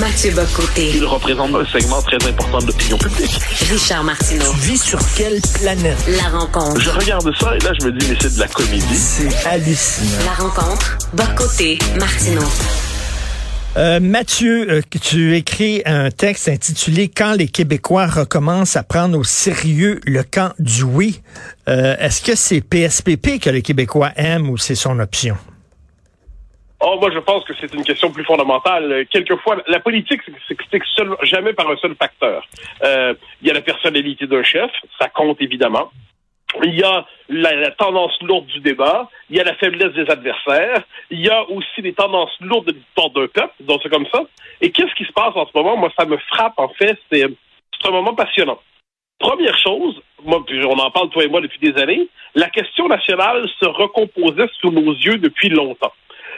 Mathieu Bocoté. Il représente un segment très important de l'opinion publique. Richard Martineau. Tu vis sur quelle planète? La rencontre. Je regarde ça et là, je me dis, mais c'est de la comédie. C'est hallucinant. La rencontre. Bocoté. Martineau. Euh, Mathieu, euh, tu écris un texte intitulé Quand les Québécois recommencent à prendre au sérieux le camp du oui. Euh, Est-ce que c'est PSPP que les Québécois aiment ou c'est son option? Oh, moi, je pense que c'est une question plus fondamentale. Euh, Quelquefois, la politique, seul- jamais par un seul facteur. Euh, Il y a la personnalité d'un chef, ça compte évidemment. Il y a la, tendance lourde du débat, il y a la faiblesse des adversaires, il y a aussi les tendances lourdes de l'histoire d'un peuple, donc c'est comme ça. Et qu'est-ce qui se passe en ce moment? Moi, ça me frappe, en fait, c'est c'est un moment passionnant. Première chose, moi, puis on en parle toi et moi depuis des années, la question nationale se recomposait sous nos yeux depuis longtemps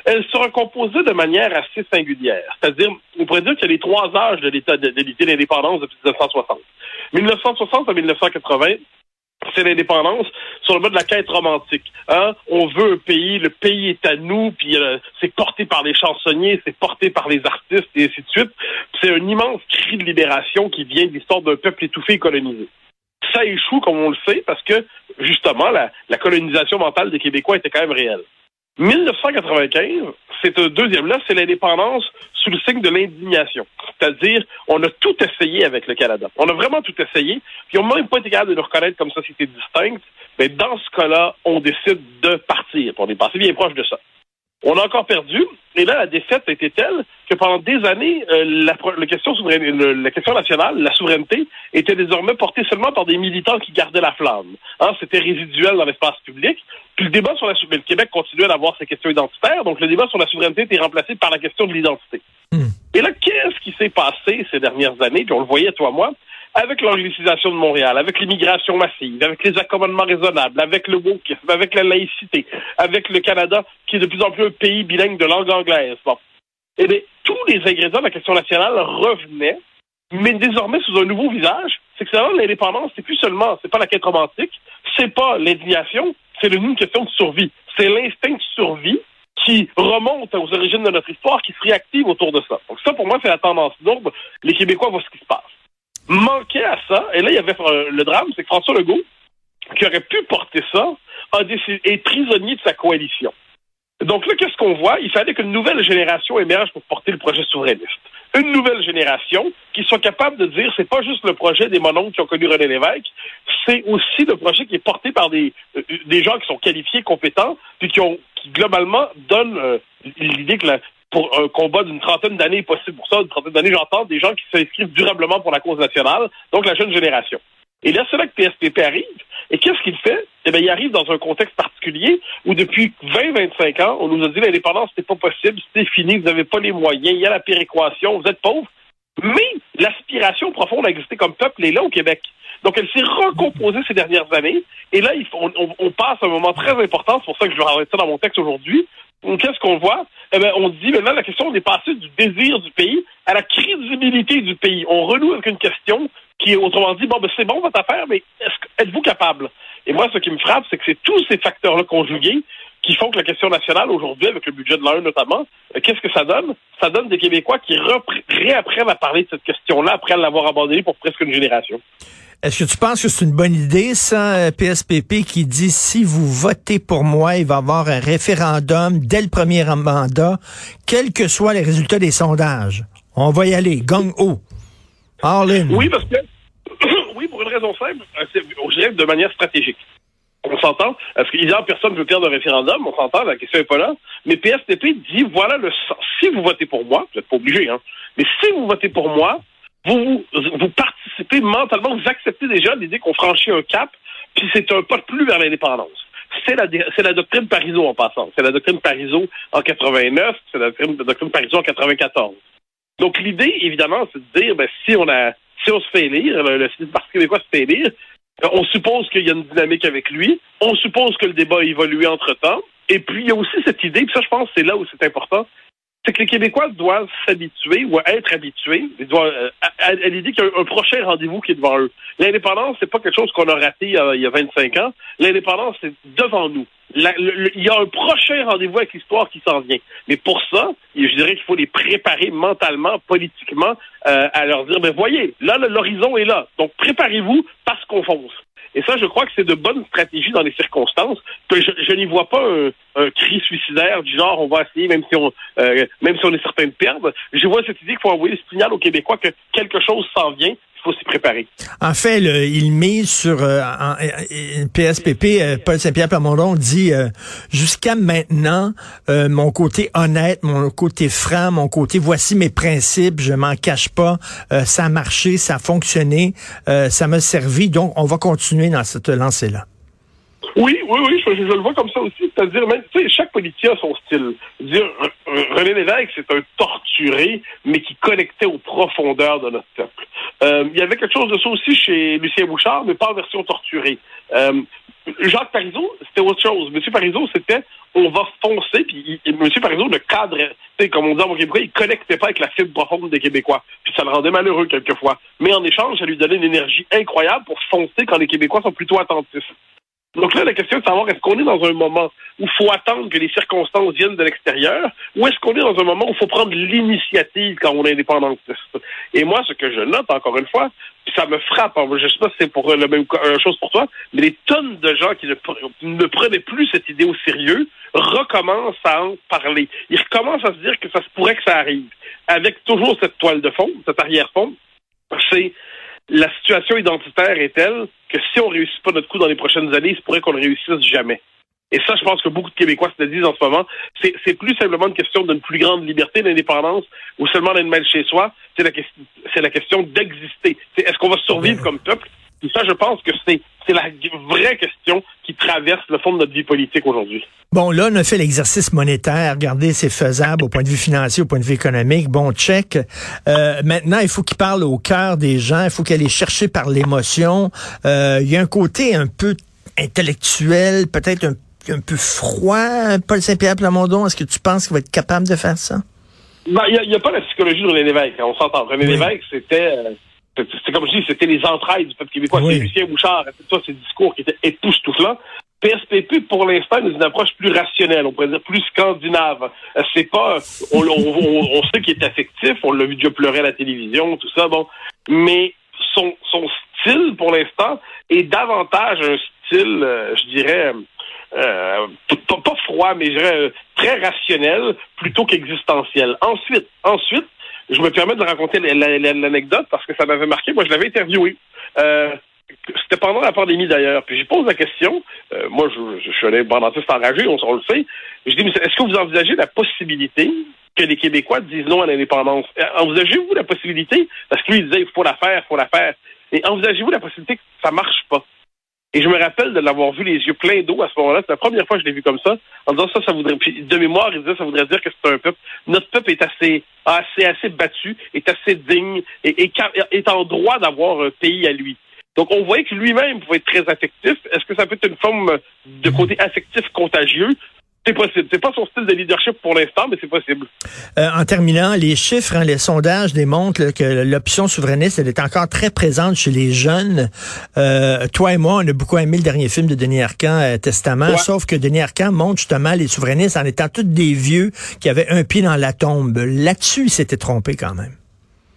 elle se recomposait de manière assez singulière. C'est-à-dire, on pourrait dire qu'il y a les trois âges de l'État de, de d'indépendance depuis 1960. 1960 à 1980, c'est l'indépendance sur le mode de la quête romantique. Hein? On veut un pays, le pays est à nous, puis euh, c'est porté par les chansonniers, c'est porté par les artistes, et ainsi de suite. C'est un immense cri de libération qui vient de l'histoire d'un peuple étouffé et colonisé. Ça échoue, comme on le sait, parce que, justement, la colonisation mentale des Québécois était quand même réelle. 1995, c'est un deuxième là, c'est l'indépendance sous le signe de l'indignation. C'est-à-dire, on a tout essayé avec le Canada. On a vraiment tout essayé, puis on n'a même pas été capable de nous reconnaître comme société distincte. Mais dans ce cas-là, on décide de partir. On est passé bien proche de ça. On a encore perdu, et là, la défaite a été telle que pendant des années, euh, la, question le- la question nationale, la souveraineté, était désormais portée seulement par des militants qui gardaient la flamme. Hein, C'était résiduel dans l'espace public. Puis le débat sur la souveraineté, le Québec continuait d'avoir ses questions identitaires, donc le débat sur la souveraineté était remplacé par la question de l'identité. Et là, qu'est-ce qui s'est passé ces dernières années, puis on le voyait, toi, moi, avec l'anglicisation de Montréal, avec l'immigration massive, avec les accommodements raisonnables, avec le wokisme, avec la laïcité, avec le Canada, qui est de plus en plus un pays bilingue de langue anglaise. Bon. Eh bien, tous les ingrédients de la question nationale revenaient, mais désormais sous un nouveau visage. C'est que ça, l'indépendance, c'est plus seulement, c'est pas la quête romantique, c'est pas l'indignation, c'est une question de survie. C'est l'instinct de survie qui remonte aux origines de notre histoire, qui se réactive autour de ça. Donc ça, pour moi, c'est la tendance lourde. Les Québécois voient ce qui se passe. Manquait à ça, et là, il y avait euh, le drame, c'est que François Legault, qui aurait pu porter ça, a décidé, est prisonnier de sa coalition. Donc là, qu'est-ce qu'on voit? Il fallait qu'une nouvelle génération émerge pour porter le projet souverainiste. Une nouvelle génération qui soit capable de dire c'est pas juste le projet des mononcles qui ont connu René Lévesque, c'est aussi le projet qui est porté par des, euh, des gens qui sont qualifiés, compétents, puis qui ont globalement donnent euh, l'idée que la- pour un combat d'une trentaine d'années possible pour ça, une trentaine d'années, j'entends des gens qui s'inscrivent durablement pour la cause nationale, donc la jeune génération. Et là, c'est là que PSPP arrive. Et qu'est-ce qu'il fait? Eh bien, il arrive dans un contexte particulier où depuis 20-25 ans, on nous a dit l'indépendance, c'est pas possible, c'est fini, vous n'avez pas les moyens, il y a la péréquation, vous êtes pauvres. Mais l'aspiration profonde à exister comme peuple est là au Québec. Donc, elle s'est recomposée ces dernières années. Et là, on, passe un moment très important. C'est pour ça que je vais arrêter ça dans mon texte aujourd'hui. Qu'est-ce qu'on voit? Eh bien, on dit maintenant la question, on est passé du désir du pays à la crédibilité du pays. On renoue avec une question qui est autrement dit, bon, ben, c'est bon votre affaire, mais êtes-vous capable? Et moi, ce qui me frappe, c'est que c'est tous ces facteurs-là conjugués qui font que la question nationale aujourd'hui, avec le budget de l'AE notamment, euh, qu'est-ce que ça donne? Ça donne des Québécois qui réapprennent à parler de cette question-là après l'avoir abandonnée pour presque une génération. Est-ce que tu penses que c'est une bonne idée, ça, euh, PSPP, qui dit si vous votez pour moi, il va y avoir un référendum dès le premier mandat, quels que soient les résultats des sondages? On va y aller, gang haut. All in. Oui, parce que, oui, pour une raison simple, euh, je dirais de manière stratégique. On s'entend? Parce qu'évidemment, personne ne veut perdre un référendum, on s'entend, la question n'est pas là. Mais PSPP dit, voilà le sens. Si vous votez pour moi, vous n'êtes pas obligé, hein, mais si vous votez pour moi, vous, vous mentalement, vous acceptez déjà l'idée qu'on franchit un cap, puis c'est un pas de plus vers l'indépendance. C'est la, la doctrine Parizeau en passant. C'est la doctrine Parizeau en 89, c'est la doctrine, doctrine en 94. Donc l'idée, évidemment, c'est de dire, ben, si on a, si on se fait élire, le, le Parti québécois se fait élire, on suppose qu'il y a une dynamique avec lui. On suppose que le débat a évolué entre-temps. Et puis, il y a aussi cette idée, puis ça, je pense, c'est là où c'est important, c'est que les Québécois doivent s'habituer ou être habitués euh, à, l'idée qu'il y a un, prochain rendez-vous qui est devant eux. L'indépendance, c'est pas quelque chose qu'on a raté euh, il y a 25 ans. L'indépendance, c'est devant nous. il y a un prochain rendez-vous avec l'histoire qui s'en vient. Mais pour ça, je dirais qu'il faut les préparer mentalement, politiquement, euh, à leur dire, ben voyez, là, l'horizon est là. Donc, préparez-vous parce qu'on fonce. Et ça, je crois que c'est de bonnes stratégies dans les circonstances. Je, je n'y vois pas un, cri suicidaire du genre on va essayer, même si on euh, même si on est certain de perdre. Je vois cette idée qu'il faut envoyer le signal aux Québécois que quelque chose s'en vient il faut s'y préparer. En fait, il mise sur euh, PSPP, euh, Paul Saint-Pierre Plamondon dit euh, jusqu'à maintenant, mon côté honnête, mon côté franc, mon côté voici mes principes, je m'en cache pas, ça a marché, ça a fonctionné, ça m'a servi, donc on va continuer dans cette lancée-là. Oui, oui, oui, je, le vois comme ça aussi. C'est-à-dire, même, tu sais, chaque politicien a son style. Dire, René Lévesque, c'est un torturé, mais qui connectait aux profondeurs de notre peuple. Euh, il y avait quelque chose de ça aussi chez Lucien Bouchard, mais pas en version torturée. Euh, Jacques Parizeau, c'était autre chose. Monsieur Parizeau, c'était on va foncer, puis Monsieur Parizeau, le cadre, comme on dit en Québécois, il connectait pas avec la fibre profonde des Québécois. Puis ça le rendait malheureux quelquefois. Mais en échange, ça lui donnait une énergie incroyable pour foncer quand les Québécois sont plutôt attentifs. Donc là, la question est de savoir est-ce qu'on est dans un moment où il faut attendre que les circonstances viennent de l'extérieur, ou est-ce qu'on est dans un moment où il faut prendre l'initiative quand on est indépendantiste? Et moi, ce que je note, encore une fois, ça me frappe, hein, je ne sais pas si c'est pour la même chose pour toi, mais des tonnes de gens qui ne, ne prenaient plus cette idée au sérieux recommencent à en parler. Ils recommencent à se dire que ça se pourrait que ça arrive. Avec toujours cette toile de fond, cette arrière-fond, c'est la situation identitaire est telle que si on réussit pas notre coup dans les prochaines années, il se pourrait qu'on ne réussisse jamais. Et ça, je pense que beaucoup de Québécois se le disent en ce moment. C'est plus simplement une question d'une plus grande liberté, d'indépendance, ou seulement d'être mal chez soi. C'est la, la question d'exister. Est-ce qu'on va survivre comme peuple? Et ça, je pense que c'est la vraie question traverse le fond de notre vie politique aujourd'hui. Bon, là, on a fait l'exercice monétaire. Regardez, c'est faisable au point de vue financier, au point de vue économique. Bon, check. Euh, maintenant, il faut qu'il parle au cœur des gens. Il faut qu'elle aille chercher par l'émotion. Euh, il y a un côté un peu intellectuel, peut-être un, peu froid. Paul Saint-Pierre Plamondon, est-ce que tu penses qu'il va être capable de faire ça? Ben, il n'y a, pas la psychologie de René Lévesque. On s'entend. René Lévesque, c'était... Euh, c'est comme je dis, c'était les entrailles du peuple québécois. C'est Lucien Bouchard, c'est ça, ces discours qui étaient époustouflants. PSPP, pour l'instant, nous une approche plus rationnelle, on pourrait dire plus scandinave. Euh, c'est pas, on, on, sait qu'il est affectif, on l'a vu déjà pleurer à la télévision, tout ça, bon. Mais son, son style, pour l'instant, est davantage un style, euh, je dirais, euh, pas, froid, mais je dirais très rationnel plutôt qu'existentiel. Ensuite, ensuite, je me permets de raconter l'anecdote parce que ça m'avait marqué. Moi, je l'avais interviewé. Euh, c'était pendant la pandémie d'ailleurs. Puis j'ai posé la question. Euh, moi, je, suis un indépendantiste enragé, on, on le sait. Je dis, mais est-ce que vous envisagez la possibilité que les Québécois disent non à l'indépendance? Euh, envisagez-vous la possibilité? Parce que lui, il disait, il faut la faire, il faut la faire. Et envisagez-vous la possibilité que ça marche pas? Et je me rappelle de l'avoir vu les yeux pleins d'eau à ce moment-là. C'est la première fois que je l'ai vu comme ça. En disant ça, ça voudrait. Puis de mémoire, il disait ça voudrait dire que c'est un peuple. Notre peuple est assez, assez, assez battu, est assez digne et est, est en droit d'avoir un pays à lui. Donc on voyait que lui-même pouvait être très affectif. Est-ce que ça peut être une forme de côté affectif contagieux? C'est possible. C'est pas son style de leadership pour l'instant, mais c'est possible. Euh, en terminant, les chiffres, hein, les sondages démontrent que l'option souverainiste, elle est encore très présente chez les jeunes. Euh, toi et moi, on a beaucoup aimé le dernier film de Denis Arcand, euh, Testament, sauf que Denis Arcand montre justement les souverainistes en étant tous des vieux qui avaient un pied dans la tombe. Là-dessus, il s'était trompé quand même.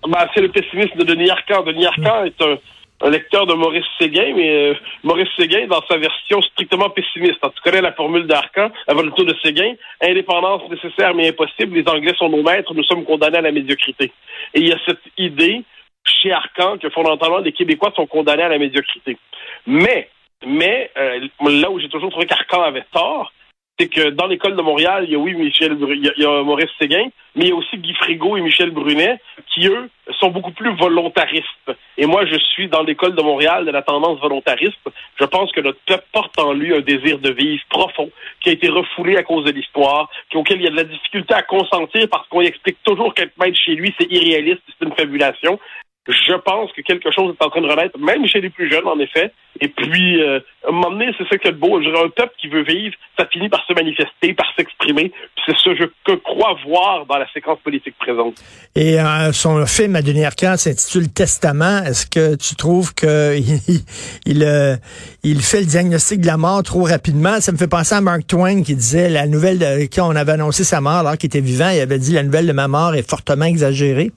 Ben, c'est le pessimisme de Denis Arcand. Denis Arcand est un un lecteur de Maurice Séguin, mais euh, Maurice Séguin, dans sa version strictement pessimiste. tu connais la formule d'Arcan, la volonté de Séguin, indépendance nécessaire mais impossible, les Anglais sont nos maîtres, nous sommes condamnés à la médiocrité. Et il y a cette idée chez Arcan que fondamentalement les Québécois sont condamnés à la médiocrité. Mais Mais euh, là où j'ai toujours trouvé qu'Arcan avait tort, c'est que dans l'école de Montréal, il y a oui Michel il y il y a Maurice Séguin, mais il y a aussi Guy Frigo et Michel Brunet, qui eux sont beaucoup plus volontaristes. Et moi, je suis dans l'école de Montréal de la tendance volontariste. Je pense que notre peuple porte en lui un désir de vivre profond, qui a été refoulé à cause de l'histoire, auquel il y a de la difficulté à consentir parce qu'on explique toujours qu'être maître chez lui, c'est irréaliste, c'est une fabulation. Je pense que quelque chose est en train de renaître, même chez les plus jeunes, en effet. Et puis, euh, à un moment donné, c'est ça qui est beau. Je un peuple qui veut vivre, ça finit par se manifester, par s'exprimer. C'est je, que crois voir dans la séquence politique présente. Et euh, son film à Denis Arcand s'intitule Testament. Est-ce que tu trouves que il, il, euh, il, fait le diagnostic de la mort trop rapidement? Ça me fait penser à Mark Twain qui disait la nouvelle de, quand on avait annoncé sa mort alors qu'il était vivant, il avait dit la nouvelle de ma mort est fortement exagérée.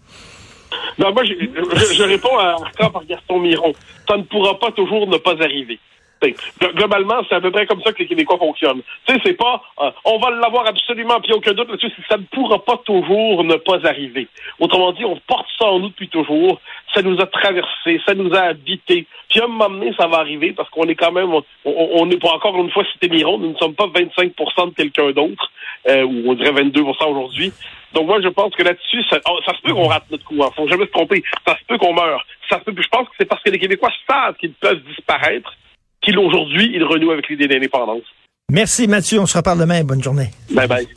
Non, moi, je, je, je réponds à Arcan par Gaston Miron. Ça ne pourra pas toujours ne pas arriver. Globalement, c'est à peu près comme ça que les Québécois fonctionnent. Tu sais, c'est pas euh, on va l'avoir absolument, puis aucun doute là-dessus, ça ne pourra pas toujours ne pas arriver. Autrement dit, on porte ça en nous depuis toujours. Ça nous a traversé, ça nous a habité. Puis à un moment donné, ça va arriver parce qu'on est quand même, on n'est pas encore une fois cité Miron, nous ne sommes pas 25 de quelqu'un d'autre, euh, ou on dirait 22% aujourd'hui. Donc moi, je pense que là-dessus, ça, oh, se peut qu'on rate notre coup. Hein. Faut jamais se tromper. Ça se peut qu'on meure. Ça se peut. Je pense que c'est parce que les Québécois savent qu'ils peuvent disparaître qu'il aujourd'hui, il renoue avec l'idée d'indépendance. Merci Mathieu. On se reparle demain. Bonne journée. Bye bye.